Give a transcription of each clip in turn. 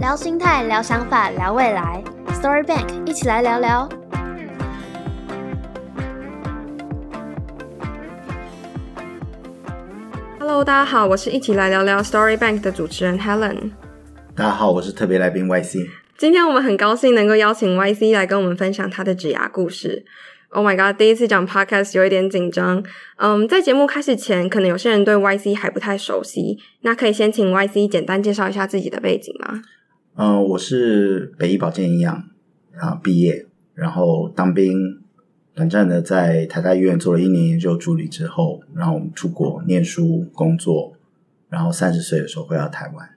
聊心态，聊想法，聊未来。Story Bank，一起来聊聊。Hello，大家好，我是一起来聊聊 Story Bank 的主持人 Helen。大家好，我是特别来宾 YC。今天我们很高兴能够邀请 YC 来跟我们分享他的职涯故事。Oh my god！第一次讲 podcast 有一点紧张。嗯，在节目开始前，可能有些人对 YC 还不太熟悉，那可以先请 YC 简单介绍一下自己的背景吗？嗯，我是北医保健营养啊毕业，然后当兵，短暂的在台大医院做了一年研究助理之后，然后我们出国念书工作，然后三十岁的时候回到台湾。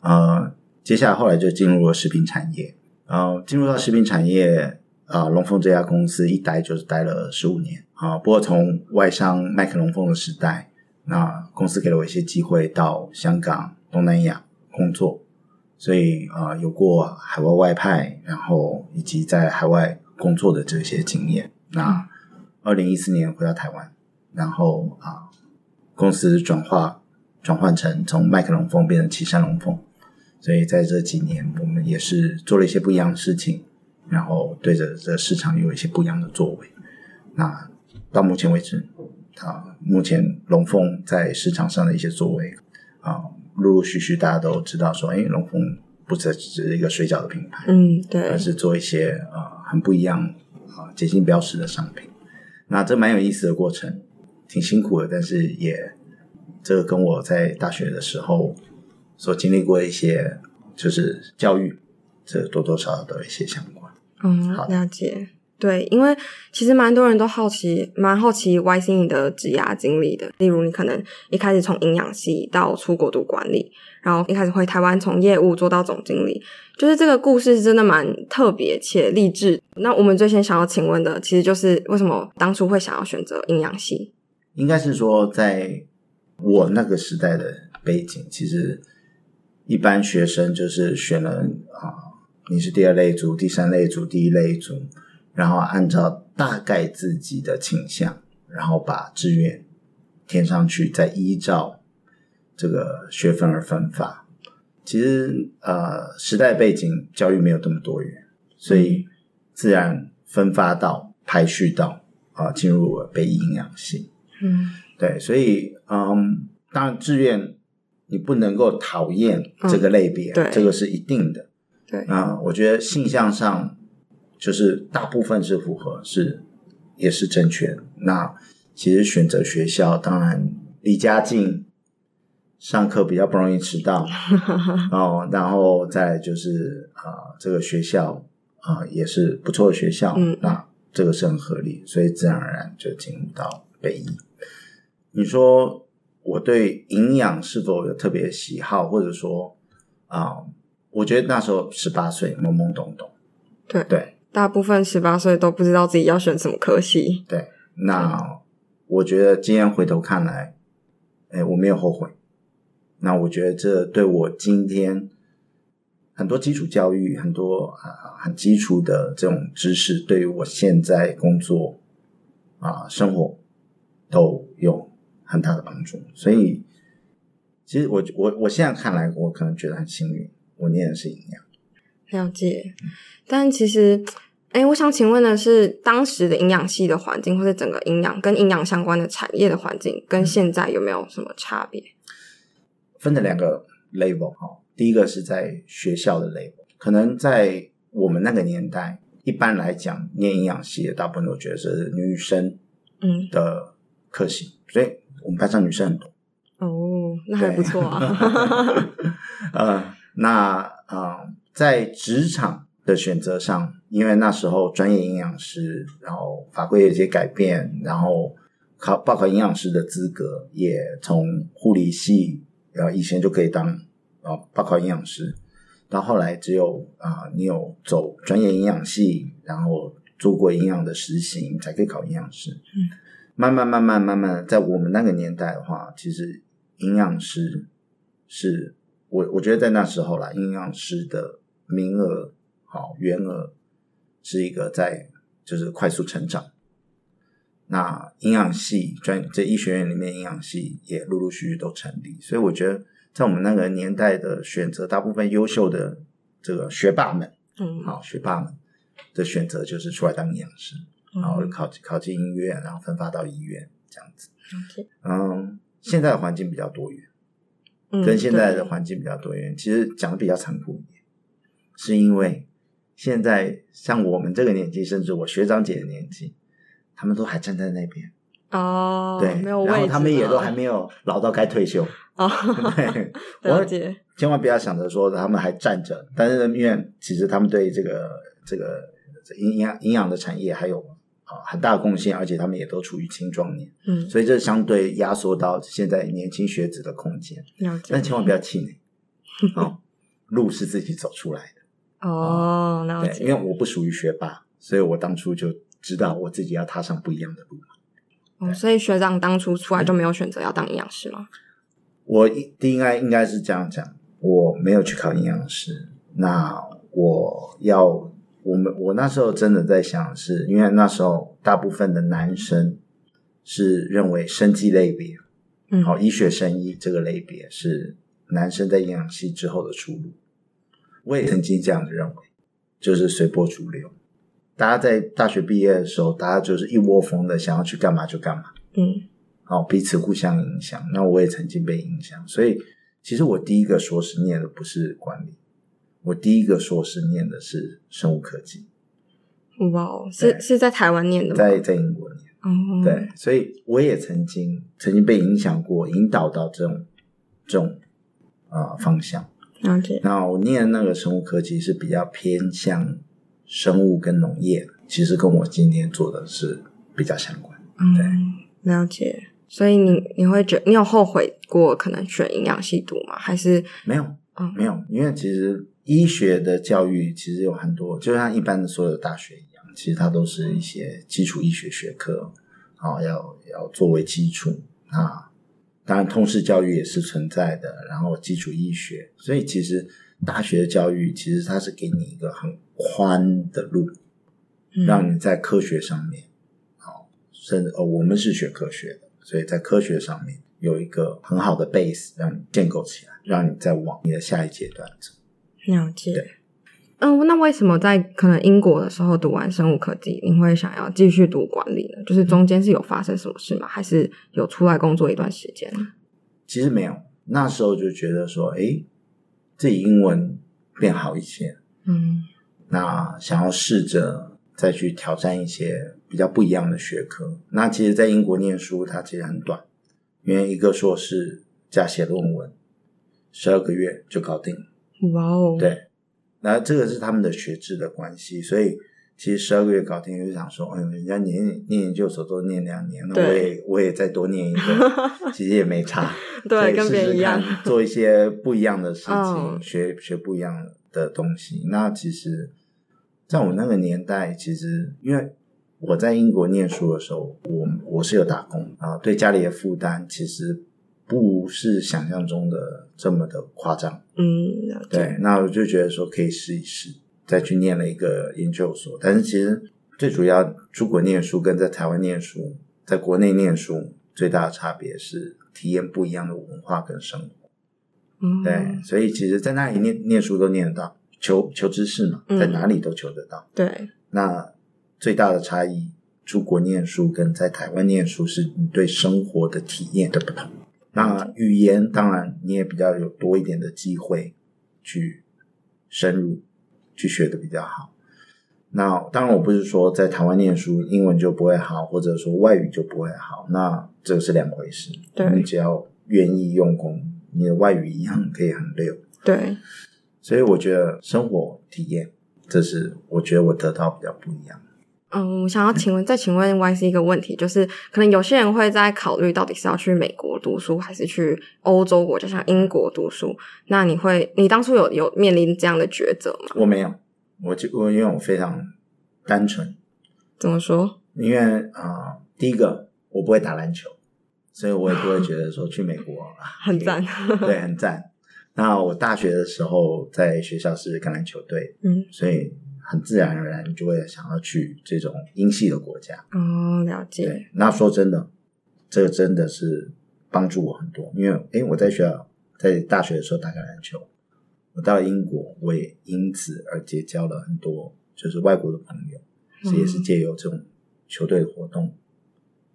呃，接下来后来就进入了食品产业，然后进入到食品产业。啊，龙凤这家公司一待就是待了十五年啊。不过从外商麦克龙凤的时代，那公司给了我一些机会到香港、东南亚工作，所以啊，有过海外外派，然后以及在海外工作的这些经验。那二零一四年回到台湾，然后啊，公司转化转换成从麦克龙凤变成岐山龙凤，所以在这几年我们也是做了一些不一样的事情。然后对着这市场有一些不一样的作为。那到目前为止，啊，目前龙凤在市场上的一些作为啊，陆陆续续大家都知道说，哎，龙凤不只是一个水饺的品牌，嗯，对，而是做一些啊很不一样啊结晶标识的商品。那这蛮有意思的过程，挺辛苦的，但是也这个跟我在大学的时候所经历过一些就是教育，这多多少少都有一些相关。嗯，好了解。对，因为其实蛮多人都好奇，蛮好奇 Y C 你的职涯经历的。例如，你可能一开始从营养系到出国读管理，然后一开始回台湾从业务做到总经理，就是这个故事真的蛮特别且励志。那我们最先想要请问的，其实就是为什么当初会想要选择营养系？应该是说，在我那个时代的背景，其实一般学生就是选了啊。你是第二类组、第三类组、第一类组，然后按照大概自己的倾向，然后把志愿填上去，再依照这个学分而分发。其实呃，时代背景教育没有这么多元，所以自然分发到排序到啊，进入了北医营养系。嗯，对，所以嗯，当然志愿你不能够讨厌这个类别，这个是一定的。对啊，我觉得性向上就是大部分是符合，是也是正确。那其实选择学校，当然离家近，上课比较不容易迟到 哦。然后再就是啊，这个学校啊也是不错的学校，那这个是很合理，所以自然而然就进入到北医。你说我对营养是否有特别喜好，或者说啊？我觉得那时候十八岁懵懵懂懂，对对，大部分十八岁都不知道自己要选什么科系。对，那我觉得今天回头看来，哎，我没有后悔。那我觉得这对我今天很多基础教育、很多啊很基础的这种知识，对于我现在工作啊生活都有很大的帮助。所以，其实我我我现在看来，我可能觉得很幸运。我念的是营养，了解。但其实，哎，我想请问的是，当时的营养系的环境，或者整个营养跟营养相关的产业的环境，跟现在有没有什么差别？分了两个 level 哈，第一个是在学校的 level，可能在我们那个年代，一般来讲，念营养系的大部分都觉得是女生嗯的科系，所以我们班上女生很多。哦，那还不错啊。呃。那啊，在职场的选择上，因为那时候专业营养师，然后法规有些改变，然后考报考营养师的资格也从护理系，然后以前就可以当啊报考营养师，到后来只有啊你有走专业营养系，然后做过营养的实习，才可以考营养师。嗯，慢慢慢慢慢慢，在我们那个年代的话，其实营养师是。我我觉得在那时候啦，营养师的名额好员额是一个在就是快速成长。那营养系专在医学院里面，营养系也陆陆续续都成立。所以我觉得在我们那个年代的选择，大部分优秀的这个学霸们，嗯，好学霸们的选择就是出来当营养师，然后嗯考考进医院，然后分发到医院这样子。嗯，现在的环境比较多元，嗯跟现在的环境比较多元，其实讲的比较残酷一点，是因为现在像我们这个年纪，甚至我学长姐的年纪，他们都还站在那边，哦，对，没有然后他们也都还没有老到该退休，哦，对，我千万不要想着说他们还站着，但是呢因为其实他们对这个这个营养营养的产业还有啊很大的贡献，而且他们也都处于青壮年，嗯，所以这相对压缩到现在年轻学子的空间。了解，但千万不要气馁，哦，路是自己走出来的。哦，那对，解，因为我不属于学霸，所以我当初就知道我自己要踏上不一样的路。哦，所以学长当初出来就没有选择要当营养师吗？我一第应该应该是这样讲，我没有去考营养师，那我要我们我那时候真的在想是，因为那时候大部分的男生是认为生技类别，嗯，好、医学生医这个类别是男生在营养系之后的出路。我也曾经这样子认为，就是随波逐流。大家在大学毕业的时候，大家就是一窝蜂的想要去干嘛就干嘛，嗯好，彼此互相影响。那我也曾经被影响，所以其实我第一个硕士念的不是管理，我第一个硕士念的是生物科技，哇哦，是是在台湾念的吗？在在英国念。哦，对，所以我也曾经曾经被影响过，引导到这种这种呃方向。了解，那我念的那个生物科技是比较偏向生物跟农业，其实跟我今天做的是比较相关。嗯，了解。所以你你会觉你有后悔过可能选营养系读吗？还是没有，嗯没有，因为其实医学的教育其实有很多，就像一般的所有的大学一样，其实它都是一些基础医学学科，啊、要要作为基础啊。当然，通识教育也是存在的，然后基础医学，所以其实大学的教育其实它是给你一个很宽的路，嗯让你在科学上面，好，甚至哦，我们是学科学的，所以在科学上面有一个很好的 base 让你建构起来，让你再往你的下一阶段走。了解对。嗯，那为什么在可能英国的时候读完生物科技，你会想要继续读管理呢？就是中间是有发生什么事吗？还是有出来工作一段时间？其实没有，那时候就觉得说，诶，自己英文变好一些，嗯那想要试着再去挑战一些比较不一样的学科。那其实，在英国念书，它其实很短，因为一个硕士加写论文，十二个月就搞定了。哇哦，，对，那这个是他们的学制的关系，所以其实十二个月搞定，就想说，哎呦，人家念念研究所都念两年，那我也我也再多念一个，其实也没差。对跟别人一样做一些不一样的事情，嗯学学不一样的东西。那其实，在我那个年代，其实因为我在英国念书的时候，我我是有打工啊，对家里的负担其实不是想象中的这么的夸张。嗯，对，那我就觉得说可以试一试，再去念了一个研究所。但是其实最主要出国念书跟在台湾念书，在国内念书最大的差别是体验不一样的文化跟生活。嗯，对，所以其实，在那里念念书都念得到，求求知识嘛，嗯在哪里都求得到。对，那最大的差异，出国念书跟在台湾念书是你对生活的体验的不同。那语言当然你也比较有多一点的机会去深入去学的比较好。那当然，我不是说在台湾念书英文就不会好，或者说外语就不会好，那这个是两回事。对你只要愿意用功，你的外语一样可以很溜。对，所以我觉得生活体验，这是我觉得我得到比较不一样。嗯，我想要请问，再请问 Y C 一个问题，就是可能有些人会在考虑到底是要去美国读书，还是去欧洲国家，像英国读书。那你会，你当初有有面临这样的抉择吗？我没有，我就我因为我非常单纯，怎么说？因为啊、呃第一个我不会打篮球，所以我也不会觉得说去美国啊 很赞，对，很赞。那我大学的时候在学校是橄榄球队，嗯，所以很自然而然就会想要去这种英系的国家。哦，了解，对，那说真的，这个真的是帮助我很多，因为诶我在学校在大学的时候打橄榄球，我到了英国，我也因此而结交了很多就是外国的朋友，也是借由这种球队的活动，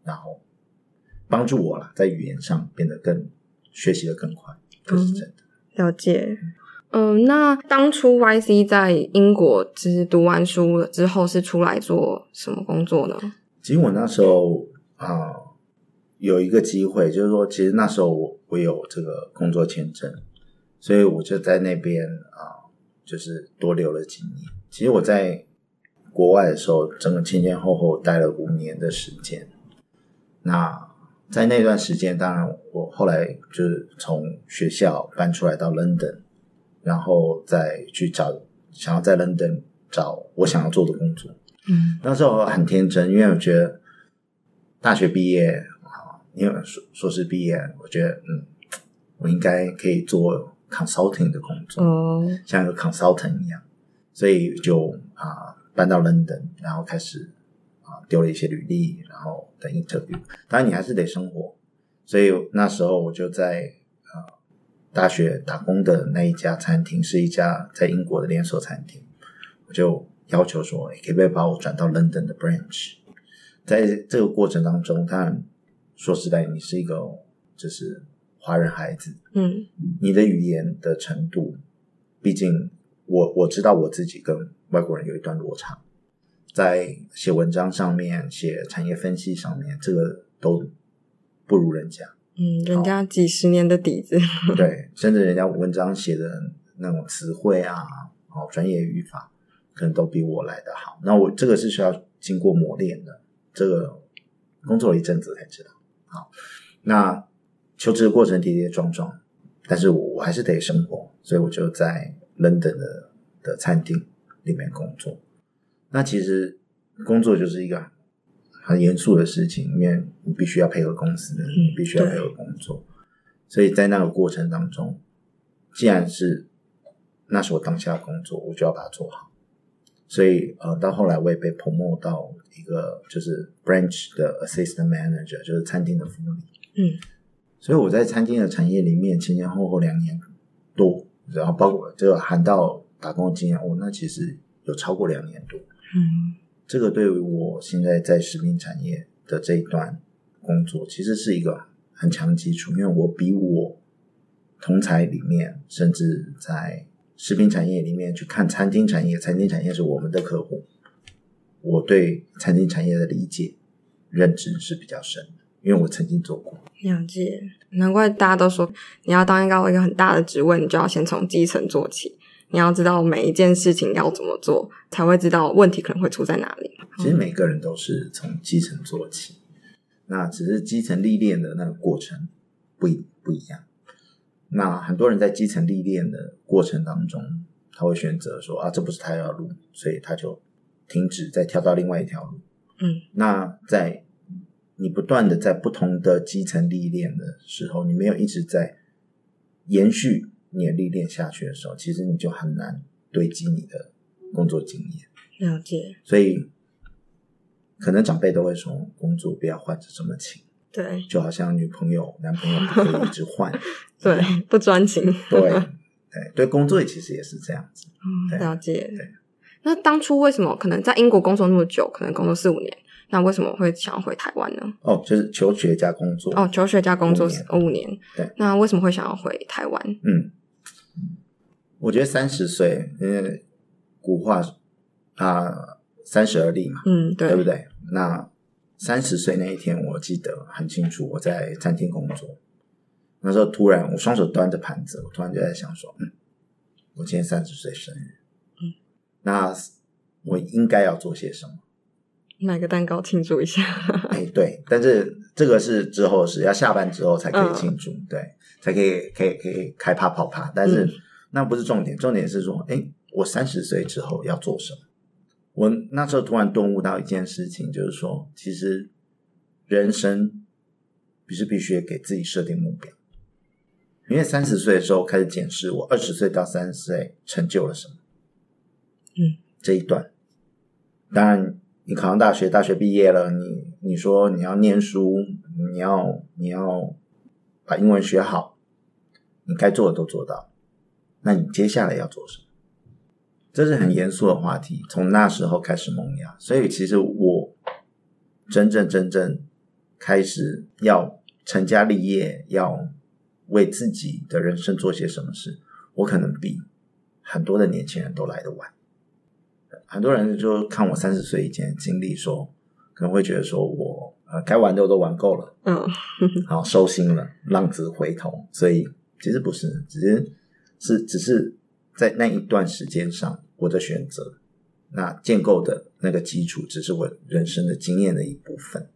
然后帮助我啦，在语言上变得更学习的更快，这是真的。了解。嗯，那当初 YC 在英国就是读完书了之后，是出来做什么工作呢？其实我那时候啊、有一个机会，就是说，其实那时候我我有这个工作签证，所以我就在那边啊、就是多留了几年。其实我在国外的时候，整个前前后后待了五年的时间。那在那段时间，当然我后来就是从学校搬出来到 London，然后再去找想要在 London 找我想要做的工作。嗯那时候很天真，因为我觉得大学毕业啊，因为硕硕士毕业，我觉得嗯，我应该可以做 consulting 的工作，哦，像一个 consultant 一样，所以就啊搬到 London，然后开始啊丢了一些履历，然后等 interview。当然你还是得生活，所以那时候我就在啊大学打工的那一家餐厅是一家在英国的连锁餐厅，我就要求说，诶可不可以把我转到 London 的 branch？在这个过程当中，当然说实在，你是一个就是华人孩子，嗯你的语言的程度，毕竟我我知道我自己跟外国人有一段落差，在写文章上面、写产业分析上面，这个都不如人家。嗯，人家几十年的底子，对，甚至人家文章写的那种词汇啊，哦，专业语法，可能都比我来的好。那我这个是需要经过磨练的，这个工作了一阵子才知道。好，那求职的过程跌跌撞撞，但是我我还是得生活，所以我就在 London 的的餐厅里面工作。那其实工作就是一个很严肃的事情，因为你必须要配合公司，你必须要配合工作。所以在那个过程当中，既然是那是我当下的工作，我就要把它做好。所以呃，到后来我也被 promote 到一个就是 branch 的 assistant manager，就是餐厅的副理。嗯所以我在餐厅的产业里面前前后后两年多，然后包括这个含到打工的经验，哦，那其实有超过两年多。嗯这个对于我现在在食品产业的这一段工作，其实是一个很强的基础，因为我比我同才里面，甚至在食品产业里面去看餐厅产业，餐厅产业是我们的客户，我对餐厅产业的理解、认知是比较深的，因为我曾经做过。了解，难怪大家都说你要当一个一个很大的职位，你就要先从基层做起。你要知道每一件事情要怎么做，才会知道问题可能会出在哪里。其实每个人都是从基层做起，那只是基层历练的那个过程不一不一样。那很多人在基层历练的过程当中，他会选择说啊，这不是他要的路，所以他就停止，再跳到另外一条路。嗯，那在你不断的在不同的基层历练的时候，你没有一直在延续你的历练下去的时候，其实你就很难堆积你的工作经验。了解，所以可能长辈都会说，工作不要换着这么勤，对就好像女朋友、男朋友不可以一直换。对，不专情。对对对，工作其实也是这样子。嗯，对了解对。那当初为什么可能在英国工作那么久，可能工作四五年，那为什么会想要回台湾呢？哦，就是求学加工作。哦，求学加工作五年，对，那为什么会想要回台湾？嗯，我觉得三十岁，因为古话啊，三十而立嘛，嗯，对，对不对？那三十岁那一天，我记得很清楚，我在餐厅工作。那时候突然，我双手端着盘子，我突然就在想说，嗯，我今天三十岁生日，嗯，那我应该要做些什么？买个蛋糕庆祝一下。哎，对，但是这个是之后是要下班之后才可以庆祝，对，才可以可以可以开趴跑趴。但是、嗯那不是重点，重点是说，哎，我三十岁之后要做什么？我那时候突然顿悟到一件事情，就是说，其实人生必是必须给自己设定目标。因为三十岁的时候开始检视我二十岁到三十岁成就了什么，嗯，这一段，当然你考上大学，大学毕业了，你你说你要念书，你要你要把英文学好，你该做的都做到，那你接下来要做什么？这是很严肃的话题，从那时候开始萌芽。所以其实我真正真正开始要成家立业，要为自己的人生做些什么事，我可能比很多的年轻人都来得晚。很多人就看我三十岁以前的经历，说可能会觉得说我呃该玩的我都玩够了，嗯然后收心了，浪子回头。所以其实不是，只是是只是在那一段时间上我的选择，那建构的那个基础，只是我人生的经验的一部分。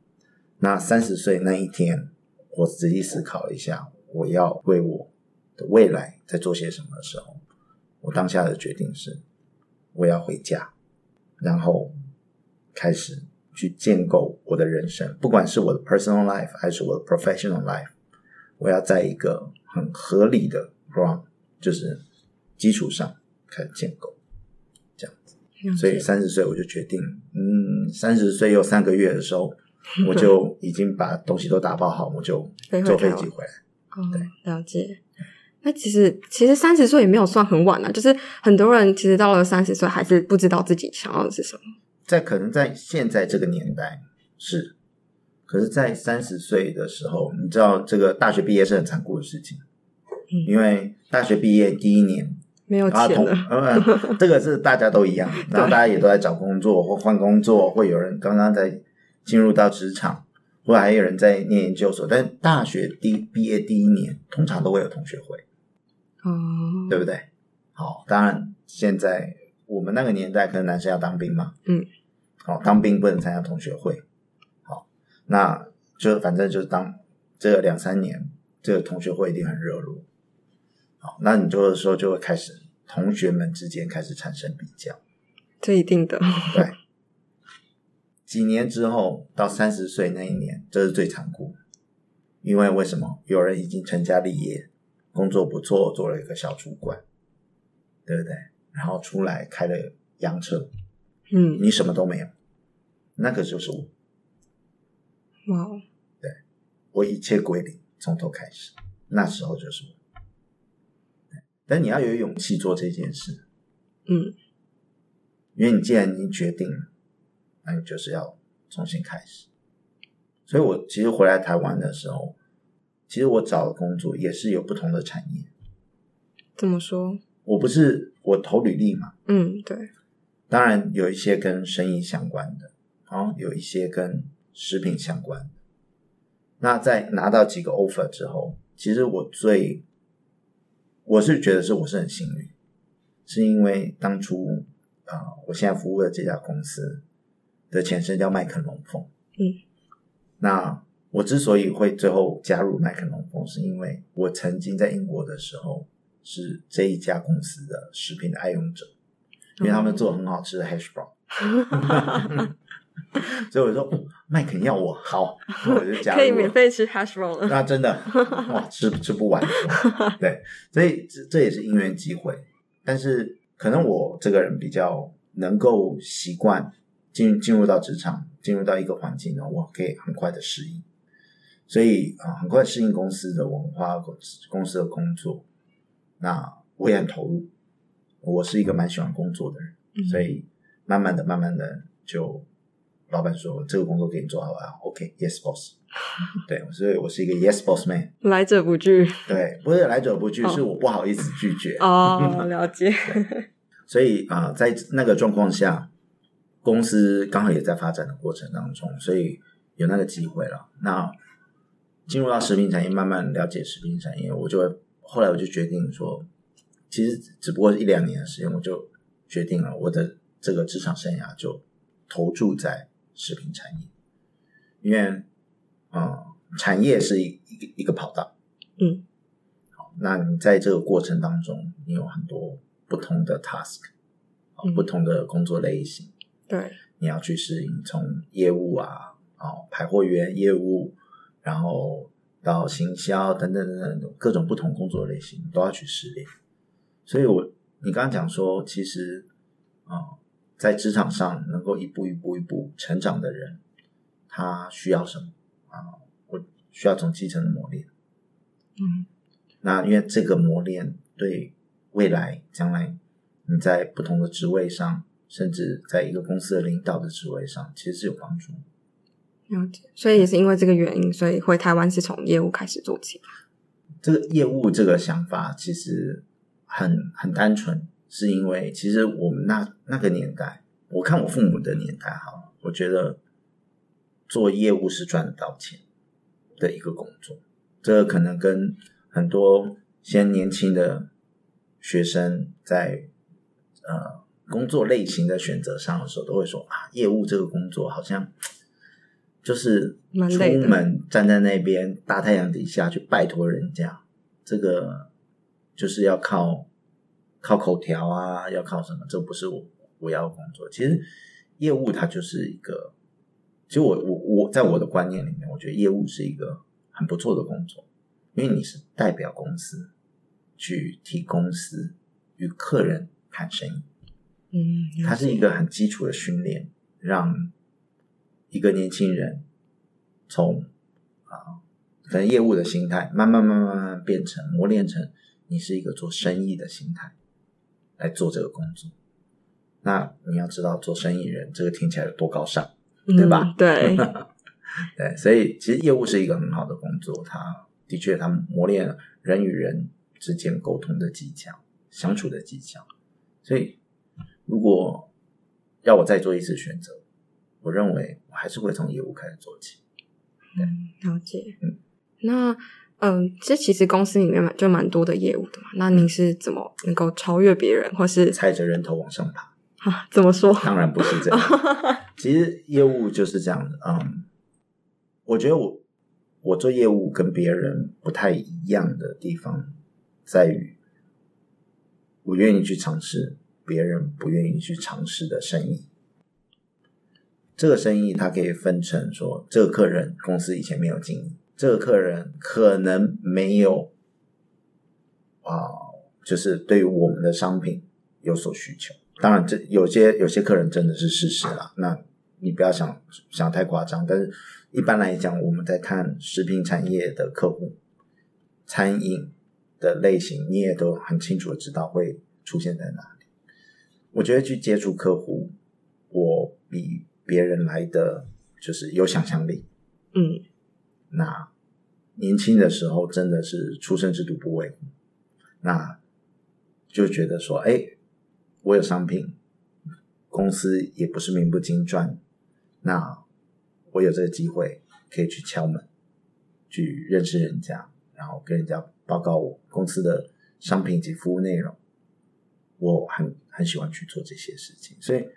那三十岁那一天，我仔细思考一下，我要为我的未来在做些什么的时候，我当下的决定是，我要回家，然后开始去建构我的人生，不管是我的 personal life 还是我的 professional life，我要在一个很合理的 ground，就是基础上开始建构，这样子。所以三十岁我就决定，嗯，三十岁又三个月的时候，我就已经把东西都打包好，我就坐飞机回来。哦，了解。那其实其实三十岁也没有算很晚啊，就是很多人其实到了三十岁还是不知道自己想要的是什么。在可能在现在这个年代是，可是，在三十岁的时候，你知道这个大学毕业是很残酷的事情，嗯。因为大学毕业第一年，没有钱了，呃，这个是大家都一样，然后大家也都在找工作或换工作，或有人刚刚在进入到职场，或还有人在念研究所。但大学第毕业第一年，通常都会有同学会，哦，对不对？好，当然现在我们那个年代，可能男生要当兵嘛，嗯，好，当兵不能参加同学会，好，那就反正就是当这两三年，这个同学会一定很热络，好，那你这个时候就会开始同学们之间开始产生比较，这一定的。对，几年之后到三十岁那一年，这是最残酷，因为为什么？有人已经成家立业，工作不错，做了一个小主管，对不对？然后出来开了洋车，嗯，你什么都没有，那个就是我，哇对，我一切归零，从头开始，那时候就是我。对但你要有勇气做这件事，嗯，因为你既然已经决定了，那你就是要重新开始。所以我其实回来台湾的时候，其实我找的工作也是有不同的产业。怎么说？我不是我投履历嘛，嗯，对，当然有一些跟生意相关的，哦，有一些跟食品相关的。那在拿到几个 offer 之后，其实我最我是觉得是我是很幸运，是因为当初啊、呃我现在服务的这家公司的前身叫麦肯龙凤，嗯，那我之所以会最后加入麦肯龙凤，是因为我曾经在英国的时候是这一家公司的食品的爱用者，因为他们做很好吃的 hash brown，所以我就说哦麦肯要我好，我就加。可以免费吃 hash brown 了。那真的哇，吃吃不完。对，所以这这也是因缘机会。但是可能我这个人比较能够习惯进进入到职场，进入到一个环境呢，我可以很快的适应。所以啊、很快适应公司的文化、公公司的工作。那我也很投入，我是一个蛮喜欢工作的人，嗯所以慢慢的、慢慢的就。老板说这个工作给你做好啊，OK，Yes、boss。对，所以我是一个 Yes boss man。来者不拒。对，不是来者不拒，哦是我不好意思拒绝。哦，了解。所以啊、呃在那个状况下，公司刚好也在发展的过程当中，所以有那个机会了。那进入到食品产业，慢慢了解食品产业，我就会后来我就决定说，其实只不过是一两年的时间，我就决定了我的这个职场生涯就投注在食品产业，因为嗯、呃产业是一一个一个跑道。嗯，好，那你在这个过程当中，你有很多不同的 task，嗯不同的工作类型，对，你要去适应，从业务啊，哦，排货员业务，然后到行销等等等等各种不同工作类型都要去适应。所以我你刚刚讲说，其实啊、在职场上能够一步一步一步成长的人，他需要什么啊？我需要从基层的磨练。嗯那因为这个磨练对未来将来你在不同的职位上，甚至在一个公司的领导的职位上，其实是有帮助。了解，所以也是因为这个原因，所以回台湾是从业务开始做起。这个业务这个想法其实很很单纯，是因为其实我们那那个年代，我看我父母的年代哈，我觉得做业务是赚得到钱的一个工作。这个可能跟很多现在年轻的学生在呃工作类型的选择上的时候，都会说啊，业务这个工作好像。就是出门站在那边大太阳底下去拜托人家，这个就是要靠靠口条啊，要靠什么？这不是我我要工作。其实业务它就是一个，其实我我我在我的观念里面，我觉得业务是一个很不错的工作，因为你是代表公司去替公司与客人谈生意，嗯，它是一个很基础的训练，让。一个年轻人从啊，可能业务的心态，慢慢慢慢慢慢变成磨练成你是一个做生意的心态来做这个工作。那你要知道，做生意人这个听起来有多高尚，对吧？对，对，所以其实业务是一个很好的工作，它的确它磨练了人与人之间沟通的技巧、相处的技巧。所以，如果要我再做一次选择。我认为我还是会从业务开始做起。嗯，了解。嗯，那嗯，这其实公司里面就蛮多的业务的嘛。那您是怎么能够超越别人，或是踩着人头往上爬？啊，怎么说？当然不是这样。其实业务就是这样的。嗯，我觉得我我做业务跟别人不太一样的地方在于，我愿意去尝试别人不愿意去尝试的生意。这个生意它可以分成说，这个客人公司以前没有经营，这个客人可能没有啊，就是对于我们的商品有所需求。当然，这有些有些客人真的是事实了，那你不要想想太夸张。但是一般来讲，我们在看食品产业的客户，餐饮的类型，你也都很清楚的知道会出现在哪里。我觉得去接触客户，我比。别人来的就是有想象力，嗯，那年轻的时候真的是出生之犊不畏，那就觉得说，哎，我有商品，公司也不是名不经传，那我有这个机会可以去敲门，去认识人家，然后跟人家报告我公司的商品及服务内容，我很很喜欢去做这些事情，所以。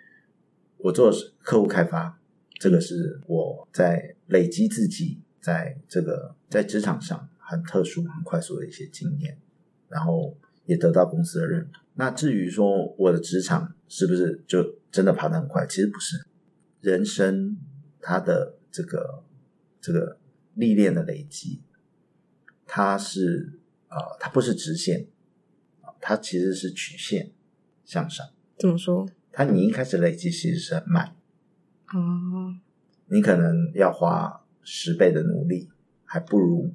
我做客户开发，这个是我在累积自己在这个在职场上很特殊、很快速的一些经验，然后也得到公司的认同。那至于说我的职场是不是就真的爬得很快？其实不是，人生它的这个这个历练的累积，它是啊，它不是直线啊，它其实是曲线向上。怎么说？它你一开始累积其实是很慢，哦，你可能要花十倍的努力，还不如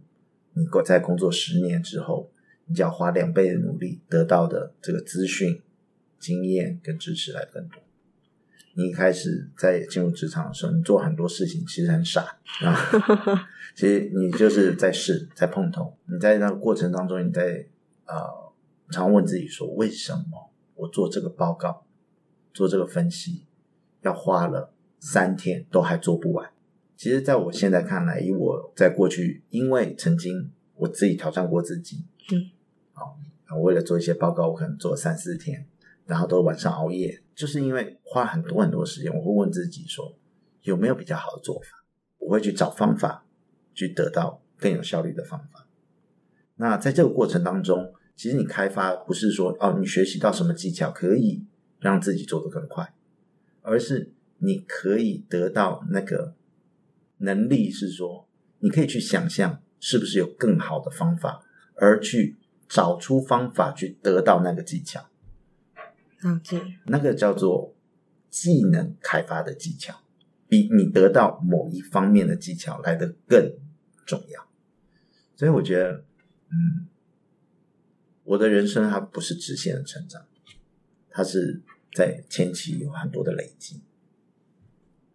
你过在工作十年之后，你就要花两倍的努力得到的这个资讯、经验跟支持来更多。你一开始在进入职场的时候，你做很多事情其实很傻啊，其实你就是在试、在碰头。你在那个过程当中，你在呃，常问自己说：为什么我做这个报告？做这个分析要花了三天都还做不完。其实，在我现在看来，以我在过去，因为曾经我自己挑战过自己，嗯，好，为了做一些报告，我可能做三四天，然后都晚上熬夜，就是因为花很多很多时间。我会问自己说，有没有比较好的做法？我会去找方法，去得到更有效率的方法。那在这个过程当中，其实你开发不是说哦，你学习到什么技巧可以。让自己做得更快，而是你可以得到那个能力，是说你可以去想象是不是有更好的方法，而去找出方法去得到那个技巧。了解，那个叫做技能开发的技巧，比你得到某一方面的技巧来的更重要。所以我觉得，嗯，我的人生它不是直线的成长，它是在前期有很多的累积，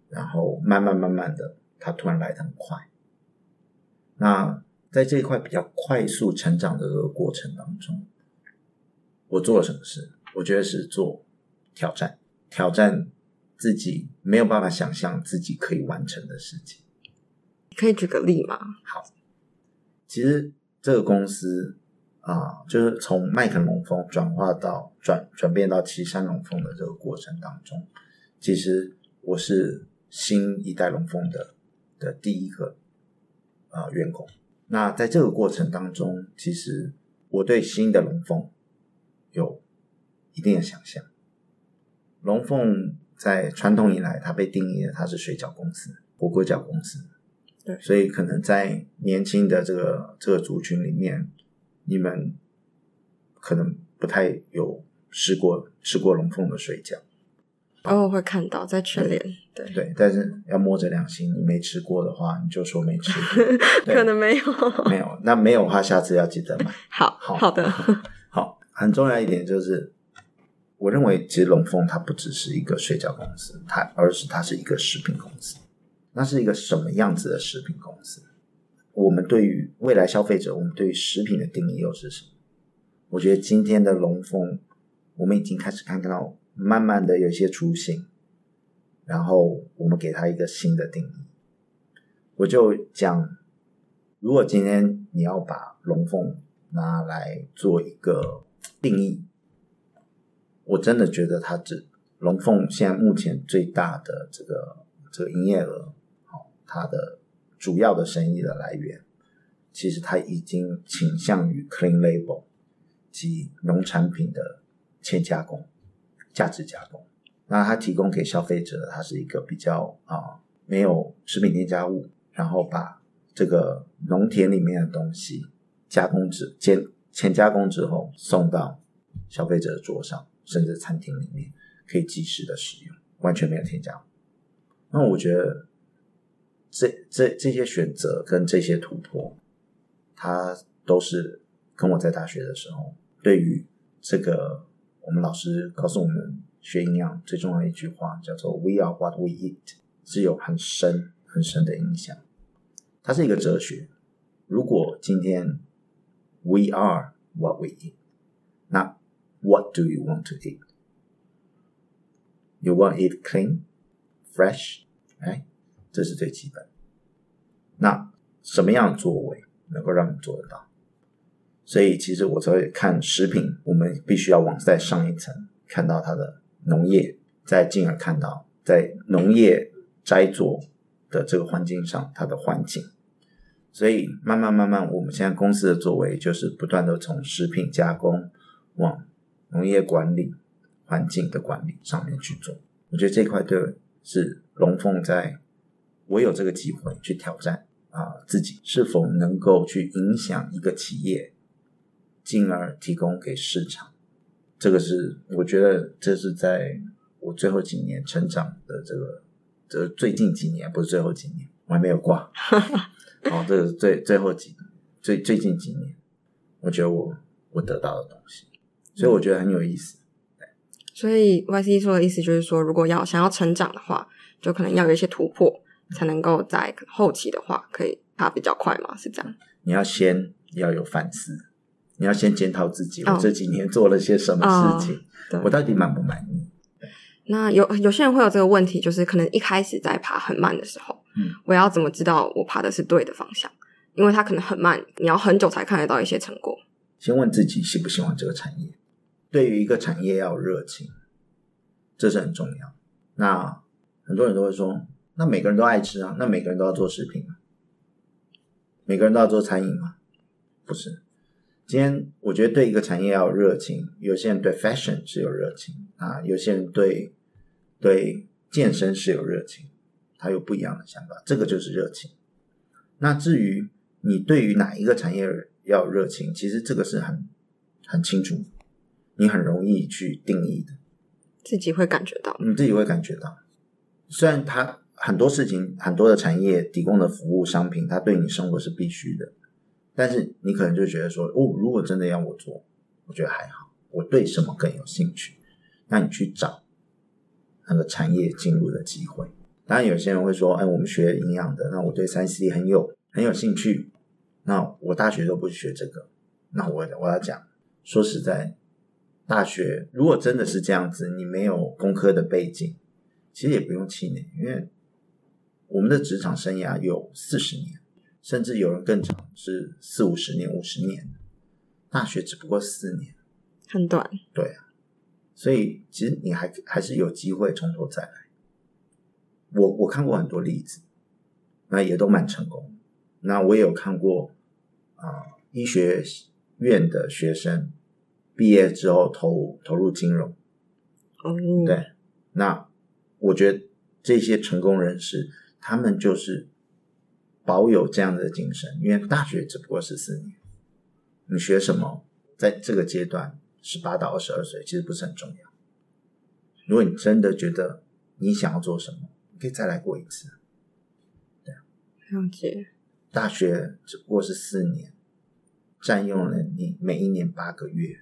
然后慢慢慢慢的，它突然来的很快。那在这一块比较快速成长的这个过程当中，我做了什么事？我觉得是做挑战，挑战自己没有办法想象自己可以完成的事情。可以举个例吗？好其实这个公司啊，就是从麦肯龙凤转化到转转变到岐山龙凤的这个过程当中，其实我是新一代龙凤的的第一个啊员工。那在这个过程当中，其实我对新的龙凤有一定的想象。龙凤在传统以来，它被定义的它是水饺公司、火锅饺公司。对所以可能在年轻的这个这个族群里面，你们可能不太有吃过吃过龙凤的水饺，偶尔会看到在全联，对，对，但是要摸着良心，你没吃过的话，你就说没吃过，可能没有。没有，那没有的话，下次要记得买。好好好的，好，很重要一点就是，我认为其实龙凤它不只是一个睡觉公司，它而是它是一个食品公司。那是一个什么样子的食品公司？我们对于未来消费者，我们对于食品的定义又是什么？我觉得今天的龙凤，我们已经开始看到，慢慢的有些雏形，然后我们给它一个新的定义。我就讲，如果今天你要把龙凤拿来做一个定义，我真的觉得它只龙凤现在目前最大的这个这个营业额，好，它的主要的生意的来源，其实它已经倾向于 clean label 及农产品的轻加工、价值加工。那它提供给消费者，它是一个比较啊没有食品添加物，然后把这个农田里面的东西加工之前前加工之后送到消费者的桌上，甚至餐厅里面可以及时的使用，完全没有添加物。那我觉得这这这些选择跟这些突破，它都是跟我在大学的时候，对于这个我们老师告诉我们学营养最重要的一句话叫做 “We are what we eat”，是有很深很深的影响。它是一个哲学。如果今天 we are what we eat，那 what do you want to eat？You want to eat clean, fresh，哎，这是最基本。那什么样的作为能够让你做得到？所以其实我才会看食品，我们必须要往再上一层，看到它的农业，再进而看到在农业栽作的这个环境上它的环境。所以慢慢慢慢，我们现在公司的作为就是不断的从食品加工往农业管理、环境的管理上面去做。我觉得这块对是龙凤在，我有这个机会去挑战啊、自己是否能够去影响一个企业，进而提供给市场。这个是我觉得这是在我最后几年成长的这个，这最近几年不是最后几年，我还没有挂。哦，这个是最最后几最最近几年，我觉得我我得到的东西，所以我觉得很有意思。所以 Y C 说的意思就是说，如果要想要成长的话，就可能要有一些突破，才能够在后期的话可以爬比较快嘛，是这样。你要先要有反思，你要先检讨自己，哦我这几年做了些什么事情，对我到底满不满意？那有有些人会有这个问题，就是可能一开始在爬很慢的时候，嗯，我要怎么知道我爬的是对的方向？因为它可能很慢，你要很久才看得到一些成果。先问自己喜不喜欢这个产业。对于一个产业要有热情，这是很重要。那很多人都会说，那每个人都爱吃啊，那每个人都要做食品啊？每个人都要做餐饮吗？不是。今天我觉得对一个产业要有热情，有些人对 fashion 是有热情啊，有些人对对健身是有热情，他有不一样的想法，这个就是热情。那至于你对于哪一个产业要有热情，其实这个是很很清楚，你很容易去定义的，自己会感觉到，你自己会感觉到。虽然它很多事情、很多的产业提供的服务商品，它对你生活是必须的，但是你可能就觉得说，哦，如果真的要我做，我觉得还好。我对什么更有兴趣？那你去找那个产业进入的机会。当然，有些人会说：“哎，我们学营养的，那我对三 C 很有很有兴趣。那我大学都不学这个。”那我我要讲，说实在，大学如果真的是这样子，你没有工科的背景，其实也不用气馁，因为我们的职场生涯有四十年，甚至有人更长，是四五十年、五十年。大学只不过四年。很短，对啊，所以其实你还还是有机会从头再来。我我看过很多例子，那也都蛮成功。那我也有看过啊，医学院的学生毕业之后投投入金融，哦，对。那我觉得这些成功人士，他们就是保有这样的精神，因为大学只不过是四年，你学什么，在这个阶段。十八到二十二岁其实不是很重要。如果你真的觉得你想要做什么，你可以再来过一次。对，了解。大学只不过是四年，占用了你每一年八个月，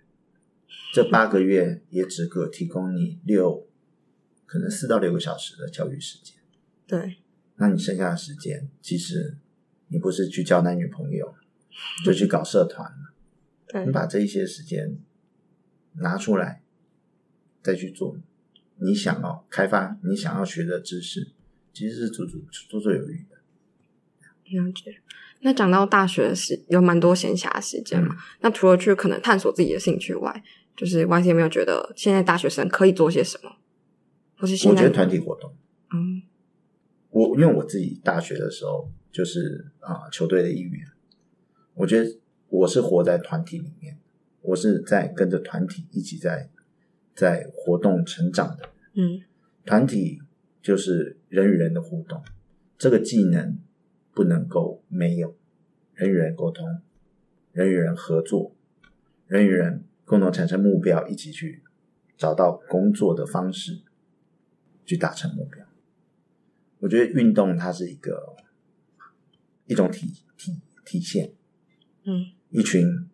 这八个月也只够提供你六，可能四到六个小时的教育时间。对，那你剩下的时间，其实你不是去交男女朋友，就去搞社团了。你把这一些时间。拿出来，再去做你想要开发、你想要学的知识，其实是足足绰绰有余的。了解。那讲到大学时有蛮多闲暇时间嘛？那除了去可能探索自己的兴趣外，就是 Y C 有没有觉得现在大学生可以做些什么？或是现在我觉得团体活动。嗯，我因为我自己大学的时候就是啊球队的一员，我觉得我是活在团体里面。我是在跟着团体一起在在活动成长的，嗯，团体就是人与人的互动，这个技能不能够没有，人与人沟通，人与人合作，人与人共同产生目标，一起去找到工作的方式，去达成目标。我觉得运动它是一个一种体体体现，嗯，一群。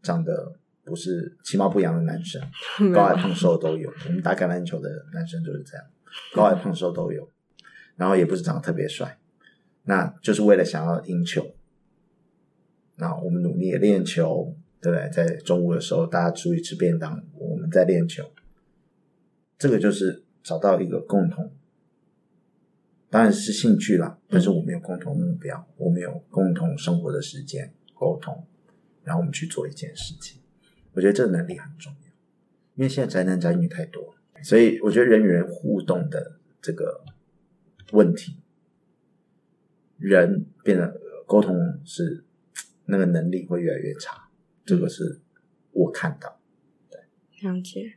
长得不是其貌不扬的男生，高矮胖瘦都有。我们打橄榄球的男生就是这样，高矮胖瘦都有。然后也不是长得特别帅，那就是为了想要赢球。那我们努力练球，对不对？在中午的时候，大家出去吃便当，我们在练球。这个就是找到一个共同，当然是兴趣啦，但是我们有共同目标，我们有共同生活的时间沟通。然后我们去做一件事情，我觉得这个能力很重要，因为现在宅男宅女太多，所以我觉得人与人互动的这个问题，人变得沟通是那个能力会越来越差，这个是我看到，对，了解。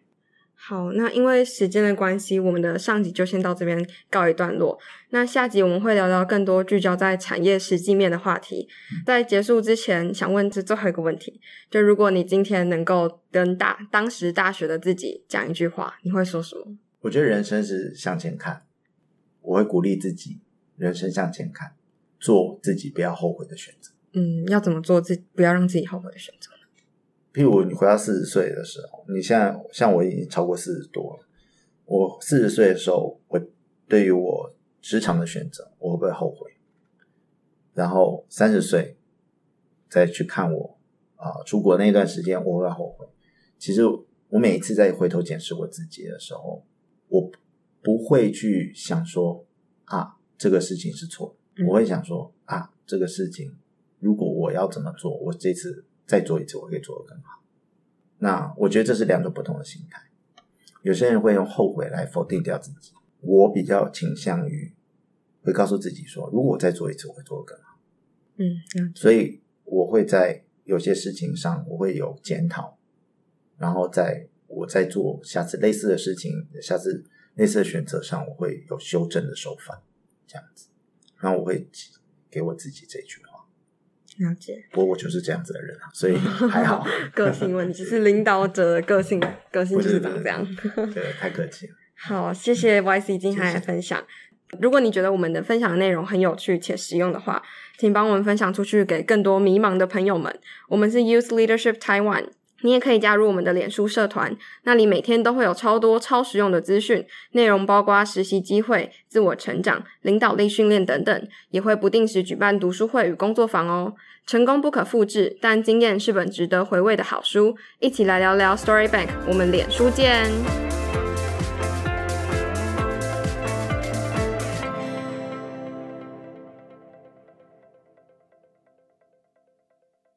好，那因为时间的关系，我们的上集就先到这边告一段落。那下集我们会聊聊更多聚焦在产业实际面的话题。在结束之前，想问这最后一个问题：就如果你今天能够跟大当时大学的自己讲一句话，你会说什么？我觉得人生是向前看，我会鼓励自己，人生向前看，做自己不要后悔的选择。嗯，要怎么做自不要让自己后悔的选择？譬如你回到四十岁的时候，你现在像我已经超过四十多了。我四十岁的时候，我对于我职场的选择，我会不会后悔？然后三十岁再去看我啊出国那段时间，我会后悔。其实我每一次在回头检视我自己的时候，我不会去想说啊这个事情是错，我会想说啊这个事情如果我要怎么做，我这次。再做一次，我可以做得更好。那我觉得这是两种不同的心态。有些人会用后悔来否定掉自己，我比较倾向于会告诉自己说，如果我再做一次，我会做得更好。嗯，所以我会在有些事情上我会有检讨，然后在我在做下次类似的事情、下次类似的选择上，我会有修正的手法，这样子。然后我会给我自己这句话。了解。不过我就是这样子的人啊所以 还好。个性问题是领导者的个性个性就是长这样。对太客气了。好谢谢 yc 今天的分享。如果你觉得我们的分享内容很有趣且实用的话请帮我们分享出去给更多迷茫的朋友们。我们是 use leadership taiwan 你也可以加入我们的脸书社团那里每天都会有超多超实用的资讯内容包括实习机会自我成长领导力训练等等也会不定时举办读书会与工作坊哦。成功不可复制但经验是本值得回味的好书。一起来聊聊 story bank 我们脸书见。